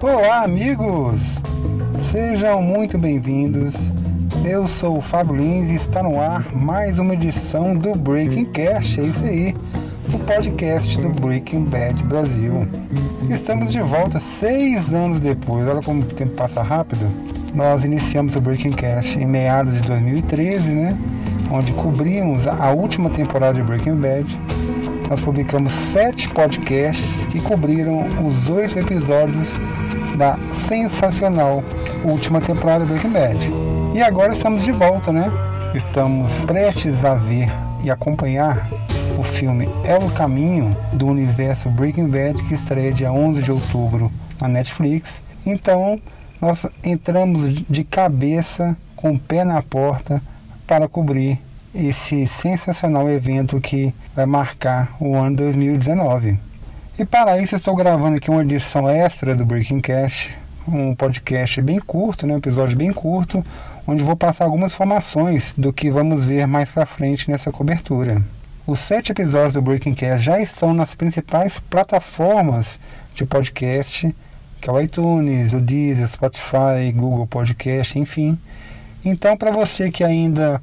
Olá, amigos! Sejam muito bem-vindos. Eu sou o Fábio Lins e está no ar mais uma edição do Breaking Cast. É isso aí, o podcast do Breaking Bad Brasil. Estamos de volta seis anos depois. Olha como o tempo passa rápido. Nós iniciamos o Breaking Cast em meados de 2013, né? Onde cobrimos a última temporada de Breaking Bad nós publicamos sete podcasts que cobriram os oito episódios da sensacional última temporada do Bad. E agora estamos de volta, né? Estamos prestes a ver e acompanhar o filme É o Caminho do universo Breaking Bad que estreia dia 11 de outubro na Netflix. Então, nós entramos de cabeça, com o pé na porta, para cobrir esse sensacional evento que vai marcar o ano 2019. E para isso estou gravando aqui uma edição extra do Breaking Cast, um podcast bem curto, né, um episódio bem curto, onde vou passar algumas informações do que vamos ver mais para frente nessa cobertura. Os sete episódios do Breaking Cast já estão nas principais plataformas de podcast, que é o iTunes, o Deezer, Spotify, Google Podcast, enfim. Então, para você que ainda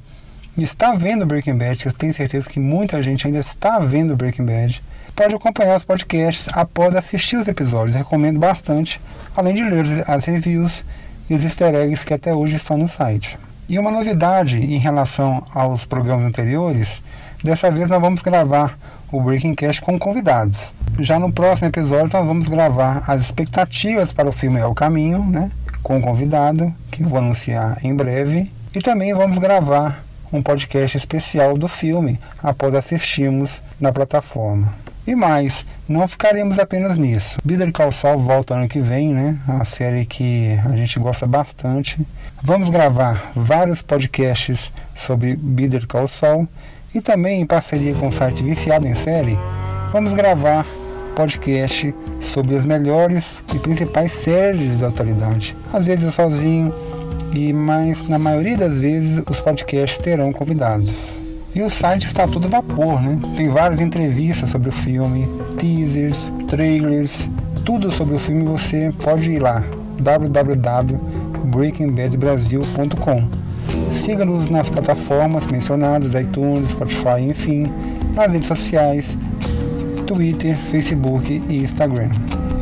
está vendo Breaking Bad, eu tenho certeza que muita gente ainda está vendo Breaking Bad, pode acompanhar os podcasts após assistir os episódios. Recomendo bastante, além de ler as reviews e os easter eggs que até hoje estão no site. E uma novidade em relação aos programas anteriores, dessa vez nós vamos gravar o Breaking Cast com convidados. Já no próximo episódio nós vamos gravar as expectativas para o filme É o Caminho, né, com o convidado, que eu vou anunciar em breve. E também vamos gravar um podcast especial do filme após assistirmos na plataforma. E mais, não ficaremos apenas nisso. Bitter Call Saul volta ano que vem, né? Uma série que a gente gosta bastante. Vamos gravar vários podcasts sobre Bitter Call Saul e também em parceria com o site Viciado em Série, vamos gravar podcast sobre as melhores e principais séries da atualidade. Às vezes eu sozinho, e mas na maioria das vezes os podcasts terão convidados. E o site está todo vapor, né? Tem várias entrevistas sobre o filme, teasers, trailers, tudo sobre o filme você pode ir lá www.breakingbadbrasil.com. Siga-nos nas plataformas mencionadas, iTunes, Spotify, enfim, nas redes sociais, Twitter, Facebook e Instagram.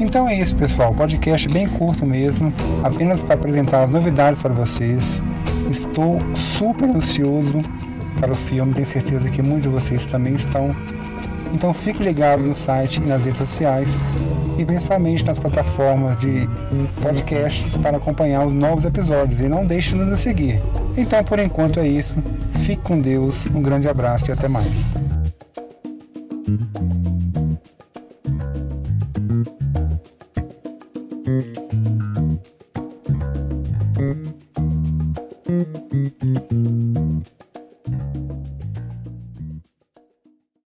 Então é isso, pessoal. Podcast bem curto mesmo, apenas para apresentar as novidades para vocês. Estou super ansioso para o filme, tenho certeza que muitos de vocês também estão. Então fique ligado no site e nas redes sociais e principalmente nas plataformas de podcasts para acompanhar os novos episódios e não deixe de nos seguir. Então por enquanto é isso. Fique com Deus, um grande abraço e até mais.